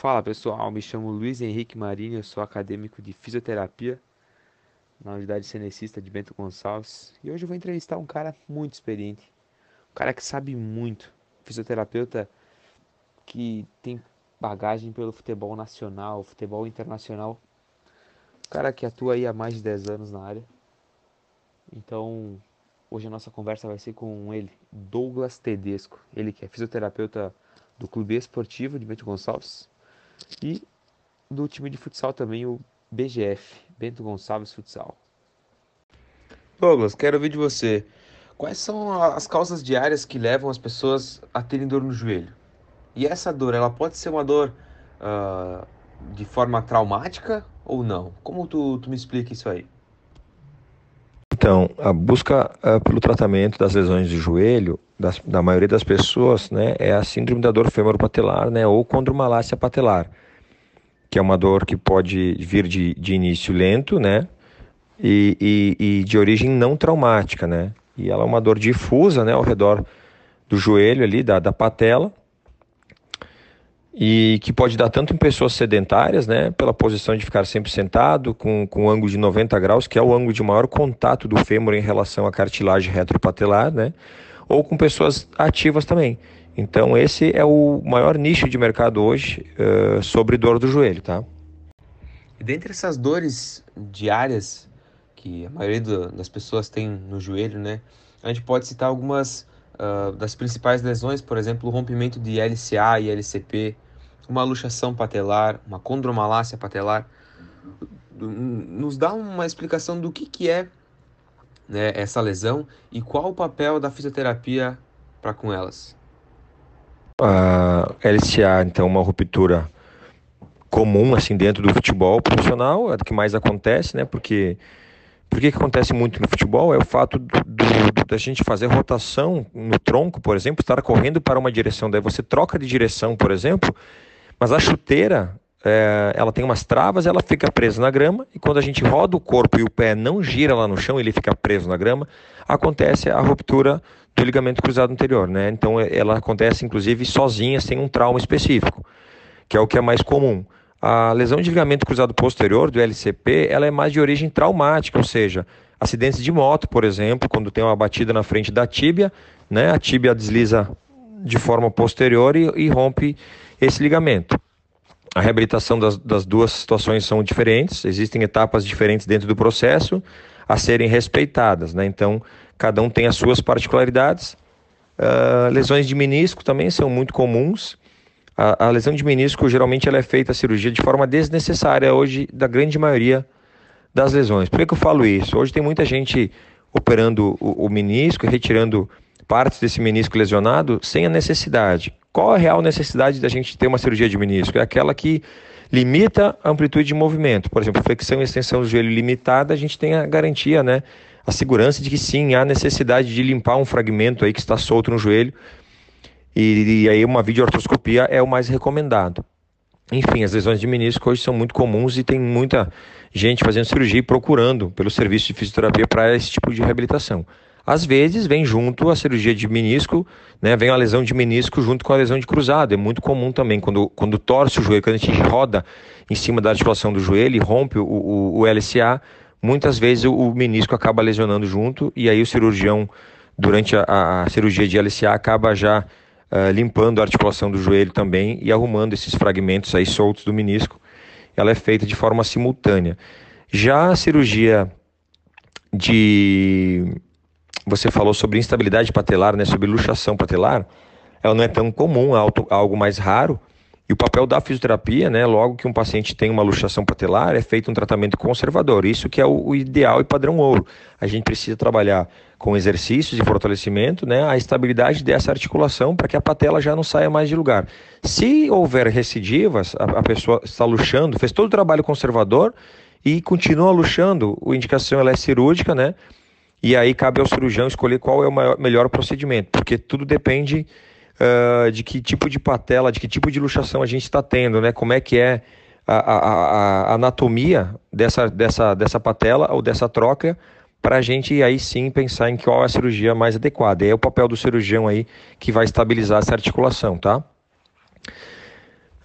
Fala pessoal, me chamo Luiz Henrique Marinho, eu sou acadêmico de fisioterapia na Unidade Cenecista de Bento Gonçalves e hoje eu vou entrevistar um cara muito experiente, um cara que sabe muito, fisioterapeuta que tem bagagem pelo futebol nacional, futebol internacional, um cara que atua aí há mais de 10 anos na área. Então, hoje a nossa conversa vai ser com ele, Douglas Tedesco, ele que é fisioterapeuta do Clube Esportivo de Bento Gonçalves e do time de futsal também, o BGF, Bento Gonçalves Futsal. Douglas, quero ouvir de você. Quais são as causas diárias que levam as pessoas a terem dor no joelho? E essa dor, ela pode ser uma dor uh, de forma traumática ou não? Como tu, tu me explica isso aí? Então, a busca uh, pelo tratamento das lesões de joelho, das, da maioria das pessoas, né, é a síndrome da dor femoropatelar, né, ou condromalácia patelar, que é uma dor que pode vir de, de início lento, né, e, e, e, de origem não traumática, né, e ela é uma dor difusa, né, ao redor do joelho ali, da, da patela, e que pode dar tanto em pessoas sedentárias, né, pela posição de ficar sempre sentado, com, com um ângulo de 90 graus, que é o ângulo de maior contato do fêmur em relação à cartilagem retropatelar, né, ou com pessoas ativas também. Então esse é o maior nicho de mercado hoje uh, sobre dor do joelho, tá? Dentre essas dores diárias que a maioria das pessoas tem no joelho, né, a gente pode citar algumas uh, das principais lesões, por exemplo, o rompimento de LCA e LCP, uma luxação patelar, uma condromalácia patelar. Nos dá uma explicação do que, que é né, essa lesão e qual o papel da fisioterapia para com elas. A LCA, então, uma ruptura comum assim dentro do futebol profissional, é o que mais acontece, né? Porque por que, que acontece muito no futebol? É o fato do, do, da gente fazer rotação no tronco, por exemplo, estar correndo para uma direção, daí você troca de direção, por exemplo, mas a chuteira, é, ela tem umas travas, ela fica presa na grama, e quando a gente roda o corpo e o pé não gira lá no chão, ele fica preso na grama, acontece a ruptura do ligamento cruzado anterior, né? Então ela acontece inclusive sozinha, sem um trauma específico, que é o que é mais comum. A lesão de ligamento cruzado posterior, do LCP, ela é mais de origem traumática, ou seja, acidentes de moto, por exemplo, quando tem uma batida na frente da tíbia, né, a tíbia desliza de forma posterior e, e rompe esse ligamento. A reabilitação das, das, duas situações são diferentes, existem etapas diferentes dentro do processo a serem respeitadas, né? então cada um tem as suas particularidades. Uh, lesões de menisco também são muito comuns, a, a, lesão de menisco geralmente ela é feita a cirurgia de forma desnecessária hoje da grande maioria das lesões. Por que, que eu falo isso? Hoje tem muita gente operando o, o menisco, retirando partes desse menisco lesionado sem a necessidade. Qual a real necessidade da gente ter uma cirurgia de menisco? É aquela que limita a amplitude de movimento. Por exemplo, flexão e extensão do joelho limitada, a gente tem a garantia, né? A segurança de que sim, há necessidade de limpar um fragmento aí que está solto no joelho e, e aí uma videoartroscopia é o mais recomendado. Enfim, as lesões de menisco hoje são muito comuns e tem muita gente fazendo cirurgia e procurando pelo serviço de fisioterapia para esse tipo de reabilitação. Às vezes vem junto a cirurgia de menisco, né, vem a lesão de menisco junto com a lesão de cruzado. É muito comum também, quando, quando torce o joelho, quando a gente roda em cima da articulação do joelho e rompe o, o, o LCA, muitas vezes o, o, menisco acaba lesionando junto e aí o cirurgião, durante a, a cirurgia de LCA, acaba já uh, limpando a articulação do joelho também e arrumando esses fragmentos aí soltos do menisco. Ela é feita de forma simultânea. Já a cirurgia de você falou sobre instabilidade patelar, né, sobre luxação patelar, ela não é tão comum, é algo mais raro. E o papel da fisioterapia, né, logo que um paciente tem uma luxação patelar, é feito um tratamento conservador. Isso que é o ideal e padrão ouro. A gente precisa trabalhar com exercícios e fortalecimento, né, a estabilidade dessa articulação para que a patela já não saia mais de lugar. Se houver recidivas, a, a pessoa está luxando, fez todo o trabalho conservador e continua luxando, a indicação ela é cirúrgica, né? E aí cabe ao cirurgião escolher qual é o maior, melhor procedimento, porque tudo depende uh, de que tipo de patela, de que tipo de luxação a gente está tendo, né? Como é que é a, a, a, anatomia dessa, dessa, dessa patela ou dessa troca para a gente aí sim pensar em qual é a cirurgia mais adequada. E é o papel do cirurgião aí que vai estabilizar essa articulação, tá?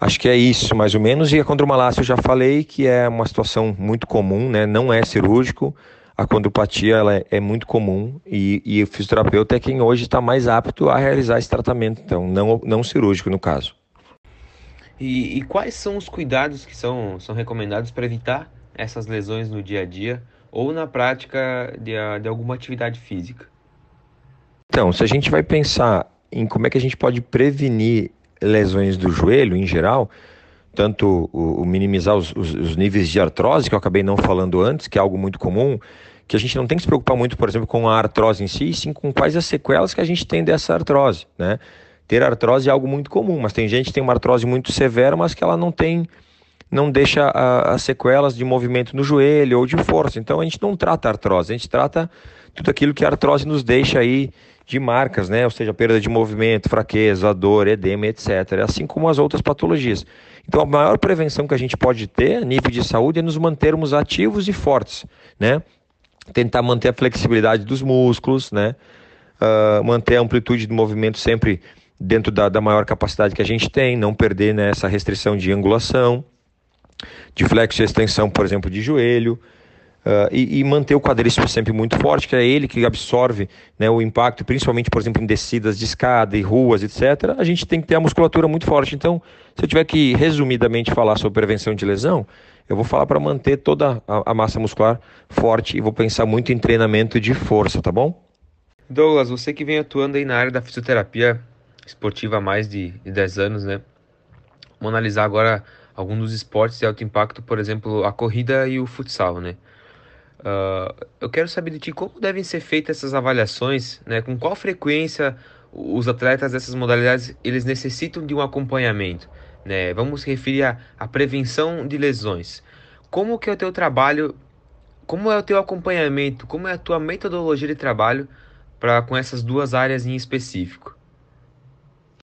Acho que é isso, mais ou menos. E a condromalácia eu já falei que é uma situação muito comum, né? Não é cirúrgico. A condropatia ela é, é muito comum e, e, o fisioterapeuta é quem hoje está mais apto a realizar esse tratamento, então não, não cirúrgico no caso. E, e quais são os cuidados que são, são recomendados para evitar essas lesões no dia a dia ou na prática de, de alguma atividade física? Então, se a gente vai pensar em como é que a gente pode prevenir lesões do joelho em geral, tanto o, o minimizar os, os, os, níveis de artrose, que eu acabei não falando antes, que é algo muito comum, que a gente não tem que se preocupar muito, por exemplo, com a artrose em si, sim com quais as sequelas que a gente tem dessa artrose, né? Ter artrose é algo muito comum, mas tem gente que tem uma artrose muito severa, mas que ela não tem, não deixa as sequelas de movimento no joelho ou de força. Então a gente não trata a artrose, a gente trata tudo aquilo que a artrose nos deixa aí de marcas, né? Ou seja, perda de movimento, fraqueza, dor, edema, etc. Assim como as outras patologias. Então, a maior prevenção que a gente pode ter a nível de saúde é nos mantermos ativos e fortes, né? Tentar manter a flexibilidade dos músculos, né? Uh, manter a amplitude do movimento sempre dentro da, da maior capacidade que a gente tem, não perder né, essa restrição de angulação, de flexo e extensão, por exemplo, de joelho. Uh, e, e, manter o quadríceps sempre muito forte, que é ele que absorve né, o impacto, principalmente, por exemplo, em descidas de escada e ruas, etc. A gente tem que ter a musculatura muito forte. Então, se eu tiver que resumidamente falar sobre prevenção de lesão, eu vou falar para manter toda a, a, massa muscular forte e vou pensar muito em treinamento de força, tá bom? Douglas, você que vem atuando aí na área da fisioterapia esportiva há mais de, de 10 anos, né? Vamos analisar agora alguns dos esportes de alto impacto, por exemplo, a corrida e o futsal, né? Uh, eu quero saber de ti como devem ser feitas essas avaliações, né? Com qual frequência os atletas dessas modalidades eles necessitam de um acompanhamento, né? Vamos referir à, prevenção de lesões. Como que é o teu trabalho? Como é o teu acompanhamento? Como é a tua metodologia de trabalho para com essas duas áreas em específico?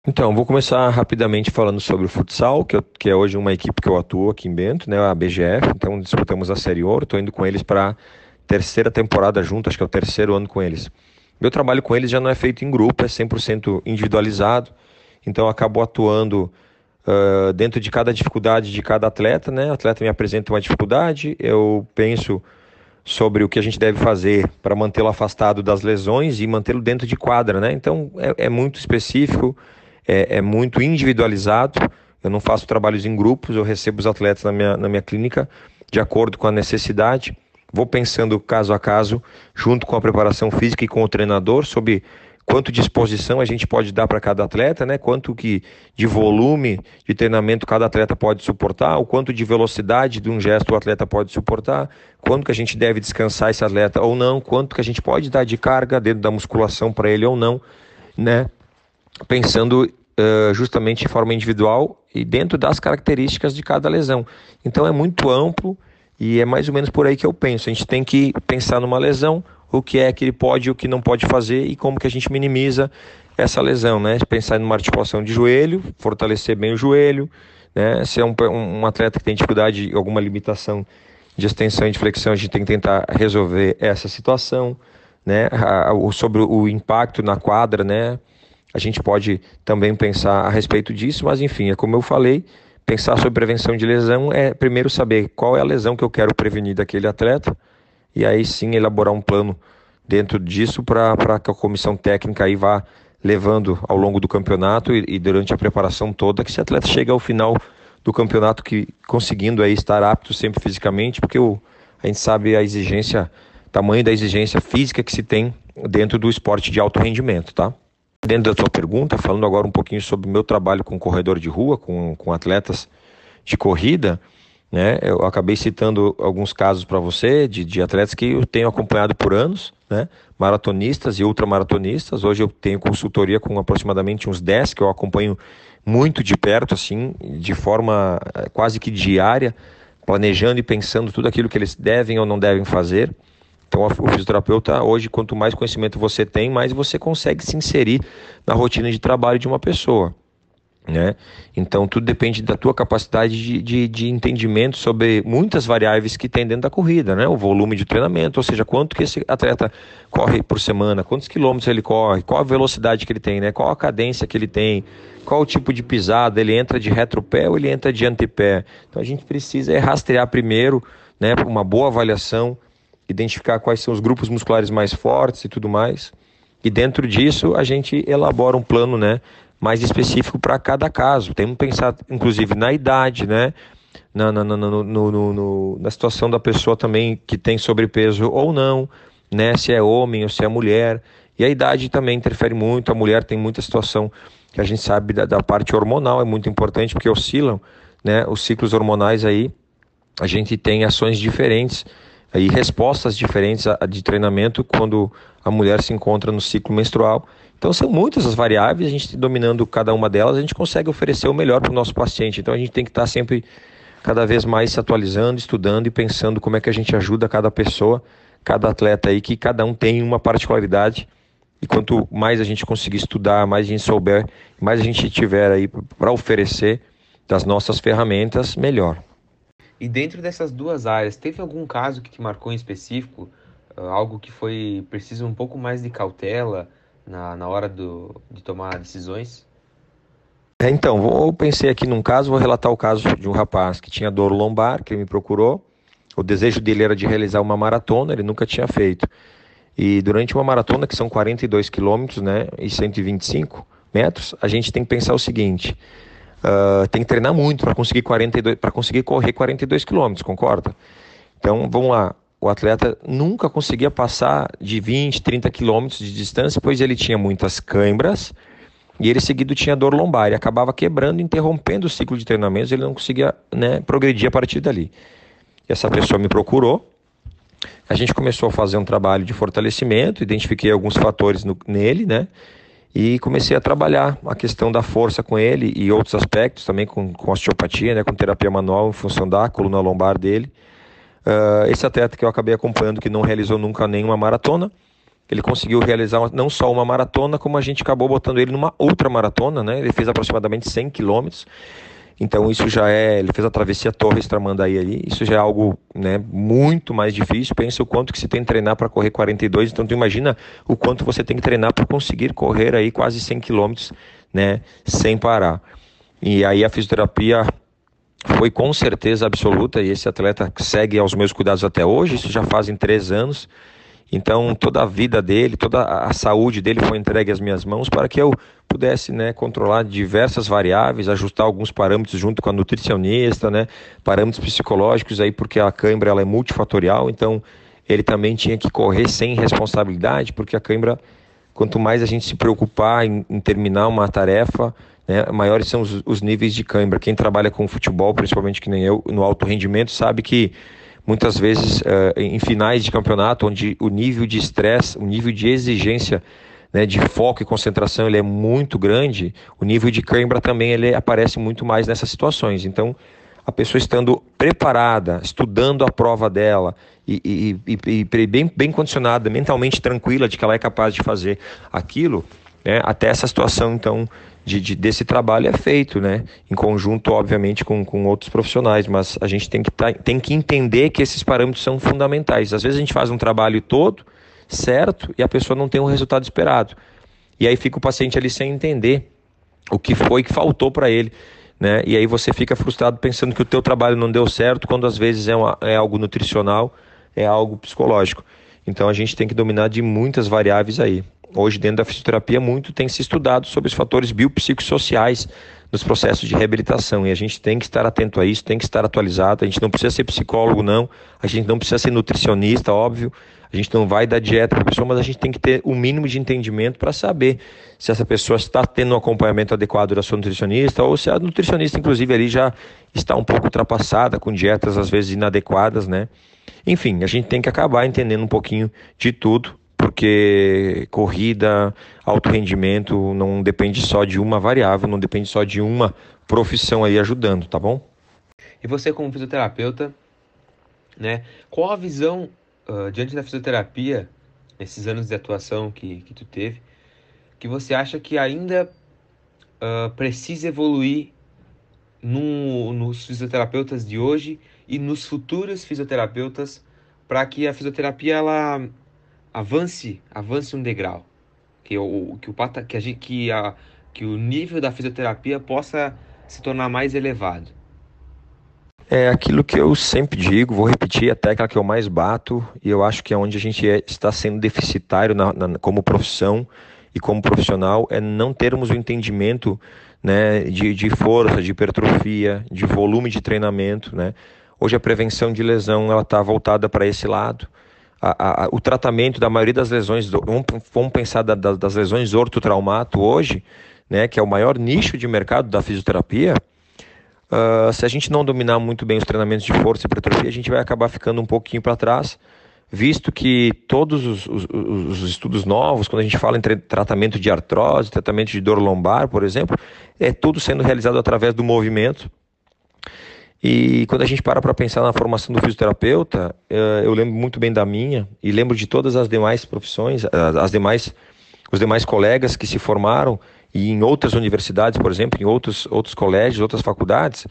Então, vou começar rapidamente falando sobre o futsal, que, eu, que, é hoje uma equipe que eu atuo aqui em Bento, né, a BGF. Então, disputamos a Série Ouro, estou indo com eles para terceira temporada junto, acho que é o terceiro ano com eles. Meu trabalho com eles já não é feito em grupo, é 100% individualizado, então acabo atuando uh, dentro de cada dificuldade de cada atleta, né? O atleta me apresenta uma dificuldade, eu penso sobre o que a gente deve fazer para mantê-lo afastado das lesões e mantê-lo dentro de quadra, né? Então é, é muito específico, é, é, muito individualizado. Eu não faço trabalhos em grupos, eu recebo os atletas na minha, na minha clínica de acordo com a necessidade vou pensando caso a caso, junto com a preparação física e com o treinador, sobre quanto de exposição a gente pode dar para cada atleta, né? Quanto que de volume de treinamento cada atleta pode suportar, o quanto de velocidade de um gesto o atleta pode suportar, quanto que a gente deve descansar esse atleta ou não, quanto que a gente pode dar de carga dentro da musculação para ele ou não, né? Pensando uh, justamente de forma individual e dentro das características de cada lesão. Então é muito amplo e é mais ou menos por aí que eu penso. A gente tem que pensar numa lesão, o que é que ele pode e o que não pode fazer e como que a gente minimiza essa lesão, né? Pensar numa articulação de joelho, fortalecer bem o joelho, né? Se é um, um atleta que tem dificuldade, alguma limitação de extensão e de flexão, a gente tem que tentar resolver essa situação, né? sobre o impacto na quadra, né? A gente pode também pensar a respeito disso, mas enfim, é como eu falei, Pensar sobre prevenção de lesão é primeiro saber qual é a lesão que eu quero prevenir daquele atleta e aí sim elaborar um plano dentro disso para que a comissão técnica aí vá levando ao longo do campeonato e, e, durante a preparação toda que esse atleta chegue ao final do campeonato que conseguindo aí estar apto sempre fisicamente, porque o, a gente sabe a exigência, tamanho da exigência física que se tem dentro do esporte de alto rendimento, tá? Dentro da sua pergunta, falando agora um pouquinho sobre o meu trabalho com corredor de rua, com, com atletas de corrida, né? Eu acabei citando alguns casos para você de, de atletas que eu tenho acompanhado por anos, né? Maratonistas e ultramaratonistas. Hoje eu tenho consultoria com aproximadamente uns 10 que eu acompanho muito de perto, assim, de forma eh, quase que diária, planejando e pensando tudo aquilo que eles devem ou não devem fazer. Então, o fisioterapeuta, hoje, quanto mais conhecimento você tem, mais você consegue se inserir na rotina de trabalho de uma pessoa. né? Então tudo depende da tua capacidade de, de, de, entendimento sobre muitas variáveis que tem dentro da corrida, né? O volume de treinamento, ou seja, quanto que esse atleta corre por semana, quantos quilômetros ele corre, qual a velocidade que ele tem, né? Qual a cadência que ele tem, qual o tipo de pisada, ele entra de retropé ou ele entra de antepé. Então a gente precisa é rastrear primeiro, né? Uma boa avaliação, identificar quais são os grupos musculares mais fortes e tudo mais. E dentro disso a gente elabora um plano, né? mais específico para cada caso. Temos que pensar, inclusive, na idade, né? Na, na, na, no, no, no, na situação da pessoa também que tem sobrepeso ou não, né? Se é homem ou se é mulher. E a idade também interfere muito. A mulher tem muita situação que a gente sabe da, da parte hormonal, é muito importante porque oscilam, né? Os ciclos hormonais aí, a gente tem ações diferentes e respostas diferentes de treinamento quando a mulher se encontra no ciclo menstrual então são muitas as variáveis, a gente dominando cada uma delas, a gente consegue oferecer o melhor para o nosso paciente. Então a gente tem que estar sempre cada vez mais se atualizando, estudando e pensando como é que a gente ajuda cada pessoa, cada atleta aí, que cada um tem uma particularidade. E quanto mais a gente conseguir estudar, mais a gente souber, mais a gente tiver aí para oferecer das nossas ferramentas, melhor. E dentro dessas duas áreas, teve algum caso que te marcou em específico? Ah, algo que foi preciso um pouco mais de cautela? na, na hora do, de tomar decisões? É, então, eu pensei aqui num caso, vou relatar o caso de um rapaz que tinha dor lombar, que me procurou. O desejo dele era de realizar uma maratona, ele nunca tinha feito. E durante uma maratona, que são 42 quilômetros né, e 125 metros, a gente tem que pensar o seguinte: uh, tem que treinar muito para conseguir, 42, conseguir correr 42 quilômetros, concorda? Então, vamos lá o atleta nunca conseguia passar de 20, 30 quilômetros de distância, pois ele tinha muitas câimbras e ele seguido tinha dor lombar e acabava quebrando, interrompendo o ciclo de treinamentos, ele não conseguia né, progredir a partir dali. Essa pessoa me procurou, a gente começou a fazer um trabalho de fortalecimento, identifiquei alguns fatores no, nele, né? E comecei a trabalhar a questão da força com ele e outros aspectos também com, com osteopatia, né, com terapia manual em função da coluna lombar dele. Uh, esse atleta que eu acabei acompanhando, que não realizou nunca nenhuma maratona, ele conseguiu realizar não só uma maratona, como a gente acabou botando ele numa outra maratona, né? Ele fez aproximadamente 100 quilômetros. Então isso já é, ele fez a travessia Torres Tramandaí ali, isso já é algo, né, muito mais difícil. Pensa o quanto que se tem que treinar para correr 42, então tu imagina o quanto você tem que treinar para conseguir correr aí quase 100 quilômetros, né, sem parar. E aí a fisioterapia foi com certeza absoluta e esse atleta segue aos meus cuidados até hoje, isso já fazem três anos. Então toda a vida dele, toda a saúde dele foi entregue às minhas mãos para que eu pudesse né, controlar diversas variáveis, ajustar alguns parâmetros junto com a nutricionista, né, parâmetros psicológicos aí porque a cãibra ela é multifatorial, então ele também tinha que correr sem responsabilidade porque a cãibra, quanto mais a gente se preocupar em, em terminar uma tarefa, né, maiores são os, os níveis de cãibra. Quem trabalha com futebol, principalmente que nem eu, no alto rendimento, sabe que muitas vezes uh, em finais de campeonato, onde o nível de estresse, o nível de exigência né, de foco e concentração ele é muito grande, o nível de cãibra também ele aparece muito mais nessas situações. Então, a pessoa estando preparada, estudando a prova dela e, e, e, e bem, bem condicionada, mentalmente tranquila de que ela é capaz de fazer aquilo, né, até essa situação então de, de, desse trabalho é feito, né? Em conjunto, obviamente, com, com outros profissionais, mas a gente tem que, tem que entender que esses parâmetros são fundamentais. Às vezes a gente faz um trabalho todo certo e a pessoa não tem o resultado esperado. E aí fica o paciente ali sem entender o que foi que faltou para ele. Né? E aí você fica frustrado pensando que o teu trabalho não deu certo, quando às vezes é, uma, é algo nutricional, é algo psicológico. Então a gente tem que dominar de muitas variáveis aí. Hoje, dentro da fisioterapia, muito tem se estudado sobre os fatores biopsicossociais nos processos de reabilitação e a gente tem que estar atento a isso, tem que estar atualizado. A gente não precisa ser psicólogo, não, a gente não precisa ser nutricionista, óbvio. A gente não vai dar dieta para a pessoa, mas a gente tem que ter o mínimo de entendimento para saber se essa pessoa está tendo um acompanhamento adequado da sua nutricionista ou se a nutricionista, inclusive, ali já está um pouco ultrapassada, com dietas às vezes inadequadas, né? Enfim, a gente tem que acabar entendendo um pouquinho de tudo porque corrida, alto rendimento não depende só de uma variável, não depende só de uma profissão aí ajudando, tá bom? E você como fisioterapeuta, né? Qual a visão uh, diante da fisioterapia, nesses anos de atuação que, que tu teve, que você acha que ainda uh, precisa evoluir no, nos fisioterapeutas de hoje e nos futuros fisioterapeutas para que a fisioterapia ela avance, avance um degrau, que o que o que a gente, que a que o nível da fisioterapia possa se tornar mais elevado. É aquilo que eu sempre digo, vou repetir a técnica que eu mais bato, e eu acho que é onde a gente é, está sendo deficitário na, na, como profissão e como profissional, é não termos o entendimento né, de, de força, de hipertrofia, de volume de treinamento. Né? Hoje a prevenção de lesão ela está voltada para esse lado. A, a, o tratamento da maioria das lesões, vamos, pensar da, da, das lesões ortotraumato hoje, né, que é o maior nicho de mercado da fisioterapia, Uh, se a gente não dominar muito bem os treinamentos de força e hipertrofia, a gente vai acabar ficando um pouquinho para trás, visto que todos os, os, os, estudos novos, quando a gente fala em tratamento de artrose, tratamento de dor lombar, por exemplo, é tudo sendo realizado através do movimento. E quando a gente para para pensar na formação do fisioterapeuta, uh, eu lembro muito bem da minha e lembro de todas as demais profissões, as demais, os demais colegas que se formaram e em outras universidades, por exemplo, em outros, outros colégios, outras faculdades,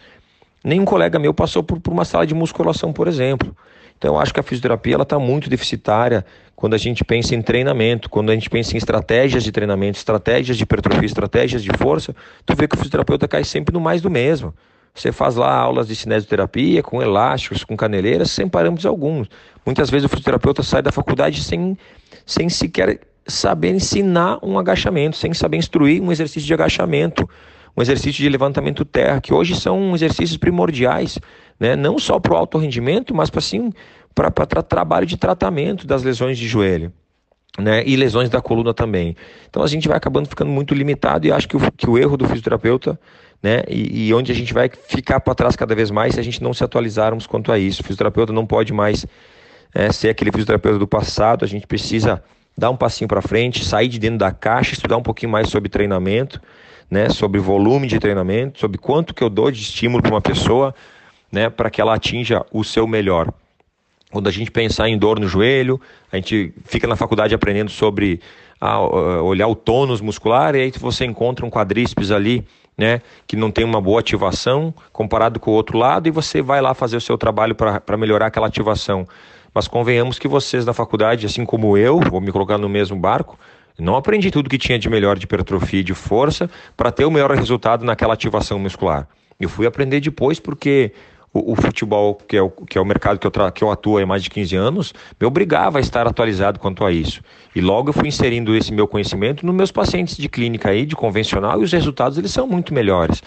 nenhum colega meu passou por, por uma sala de musculação, por exemplo. Então, eu acho que a fisioterapia está muito deficitária quando a gente pensa em treinamento, quando a gente pensa em estratégias de treinamento, estratégias de hipertrofia, estratégias de força, tu vê que o fisioterapeuta cai sempre no mais do mesmo. Você faz lá aulas de cinesioterapia com elásticos, com caneleiras, sem parâmetros alguns. Muitas vezes o fisioterapeuta sai da faculdade sem, sem sequer saber ensinar um agachamento, sem saber instruir um exercício de agachamento, um exercício de levantamento terra, que hoje são exercícios primordiais, né? não só para o alto rendimento, mas para assim, para tra trabalho de tratamento das lesões de joelho. Né, e lesões da coluna também. Então a gente vai acabando ficando muito limitado e acho que o, que o erro do fisioterapeuta, né, e, e onde a gente vai ficar para trás cada vez mais se a gente não se atualizarmos quanto a isso. O fisioterapeuta não pode mais é, ser aquele fisioterapeuta do passado, a gente precisa dar um passinho para frente, sair de dentro da caixa, estudar um pouquinho mais sobre treinamento, né, sobre volume de treinamento, sobre quanto que eu dou de estímulo para uma pessoa, né, para que ela atinja o seu melhor. Quando a gente pensar em dor no joelho, a gente fica na faculdade aprendendo sobre ah, olhar o tônus muscular e aí você encontra um quadríceps ali, né, que não tem uma boa ativação comparado com o outro lado e você vai lá fazer o seu trabalho para melhorar aquela ativação. Mas convenhamos que vocês na faculdade, assim como eu, vou me colocar no mesmo barco, não aprendi tudo que tinha de melhor de hipertrofia e de força para ter o melhor resultado naquela ativação muscular. Eu fui aprender depois porque o, o futebol, que é o, que é o mercado que eu, que eu atuo há mais de 15 anos, me obrigava a estar atualizado quanto a isso. E logo eu fui inserindo esse meu conhecimento nos meus pacientes de clínica aí, de convencional, e os resultados eles são muito melhores.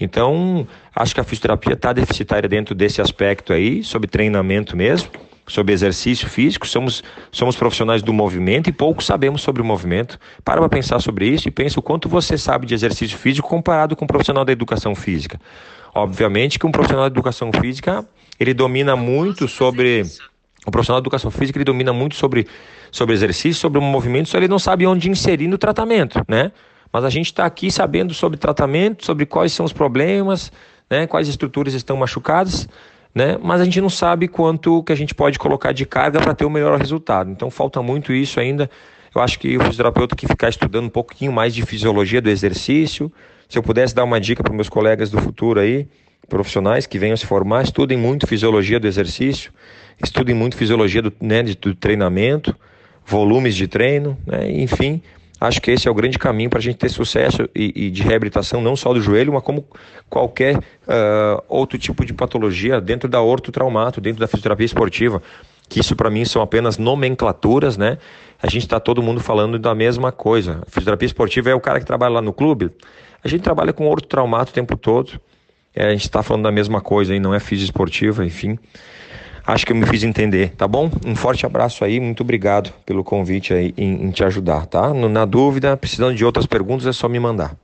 Então, acho que a fisioterapia está deficitária dentro desse aspecto aí, sobre treinamento mesmo sobre exercício físico, somos, somos profissionais do movimento e pouco sabemos sobre o movimento. Para para pensar sobre isso e pensa o quanto você sabe de exercício físico comparado com um profissional da educação física. Obviamente que um profissional da educação física, ele domina muito sobre o profissional da educação física, ele domina muito sobre sobre exercício, sobre o movimento, só ele não sabe onde inserir no tratamento, né? Mas a gente está aqui sabendo sobre tratamento, sobre quais são os problemas, né? Quais estruturas estão machucadas né? Mas a gente não sabe quanto que a gente pode colocar de carga para ter o melhor resultado. Então falta muito isso ainda. Eu acho que o fisioterapeuta que ficar estudando um pouquinho mais de fisiologia do exercício, se eu pudesse dar uma dica para meus colegas do futuro aí, profissionais que venham se formar, estudem muito fisiologia do exercício, estudem muito fisiologia do, né, do treinamento, volumes de treino, né, enfim, Acho que esse é o grande caminho para a gente ter sucesso e, e, de reabilitação, não só do joelho, mas como qualquer uh, outro tipo de patologia dentro da ortotraumato, dentro da fisioterapia esportiva. Que isso para mim são apenas nomenclaturas, né? A gente está todo mundo falando da mesma coisa. A fisioterapia esportiva é o cara que trabalha lá no clube. A gente trabalha com ortotraumato o tempo todo. É, a gente está falando da mesma coisa e não é fisio esportiva, enfim. Acho que eu me fiz entender, tá bom? Um forte abraço aí, muito obrigado pelo convite aí em, em te ajudar, tá? Na dúvida, precisando de outras perguntas, é só me mandar.